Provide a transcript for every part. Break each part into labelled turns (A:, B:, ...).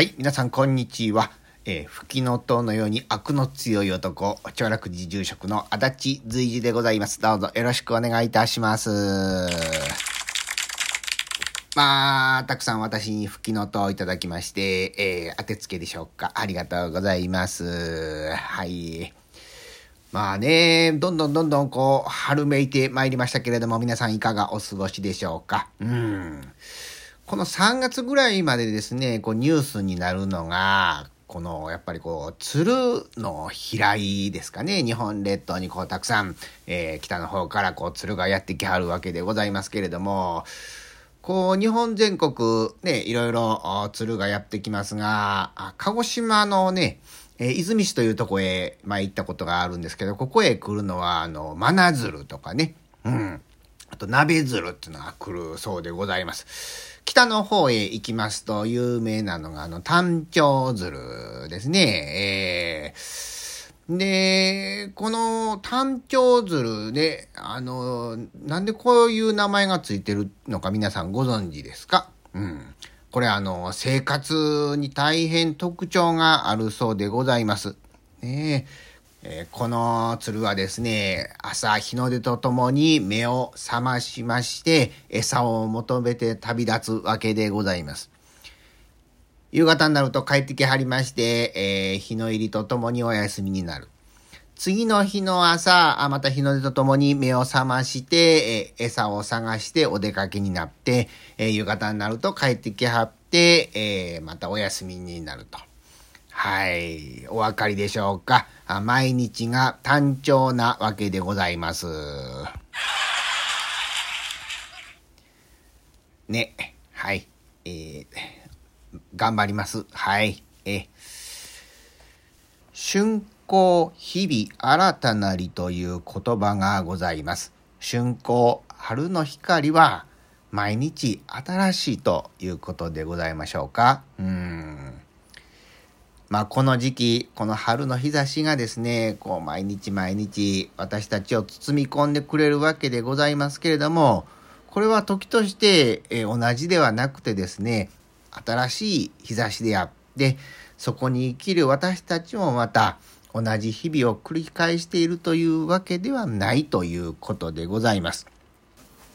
A: はい、皆さんこんにちは。えー、吹きの塔のように悪の強い男、長楽寺住職の足立随時でございます。どうぞよろしくお願いいたします。まあ、たくさん私に吹きの塔をいただきまして、えー、当てつけでしょうか。ありがとうございます。はい。まあね、どんどんどんどんこう、春めいてまいりましたけれども、皆さんいかがお過ごしでしょうか。うん。この3月ぐらいまでですね、こうニュースになるのが、このやっぱりこう鶴の飛来ですかね日本列島にこうたくさん、えー北の方からこう鶴がやってきはるわけでございますけれどもこう日本全国ねいろいろ鶴がやってきますがあ鹿児島のねえー出水市というとこへ、まあ、行ったことがあるんですけどここへ来るのはあの真鶴とかねうんあと鍋鶴っていうのが来るそうでございます。北の方へ行きますと有名なのがあの単調鶴ですね。えーで、この単調鶴で、あの、なんでこういう名前がついてるのか皆さんご存知ですか？うん。これあの、生活に大変特徴があるそうでございます。ねえーこの鶴はですね、朝日の出とともに目を覚ましまして、餌を求めて旅立つわけでございます。夕方になると帰ってきはりまして、えー日の入りとともにお休みになる。次の日の朝、また日の出とともに目を覚まして、えー餌を探してお出かけになって、えー夕方になると帰ってきはって、えーまたお休みになると。はい。お分かりでしょうか？毎日が単調なわけでございます。ね。はい。えー、頑張ります。はい。え春光日々新たなりという言葉がございます。春光、春の光は毎日新しいということでございましょうか？うん。まあこの時期、この春の日差しがですね、こう毎日毎日私たちを包み込んでくれるわけでございますけれども、これは時として、え同じではなくてですね、新しい日差しであって、そこに生きる私たちもまた同じ日々を繰り返しているというわけではないということでございます。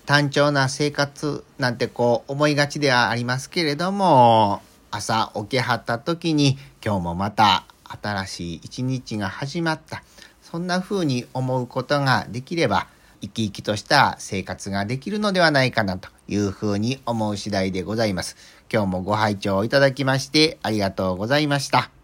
A: 単調な生活なんてこう思いがちではありますけれども朝起きはった時に今日もまた新しい一日が始まったそんな風に思うことができれば生き生きとした生活ができるのではないかなという風に思う次第でございます。今日もご拝聴いただきましてありがとうございました。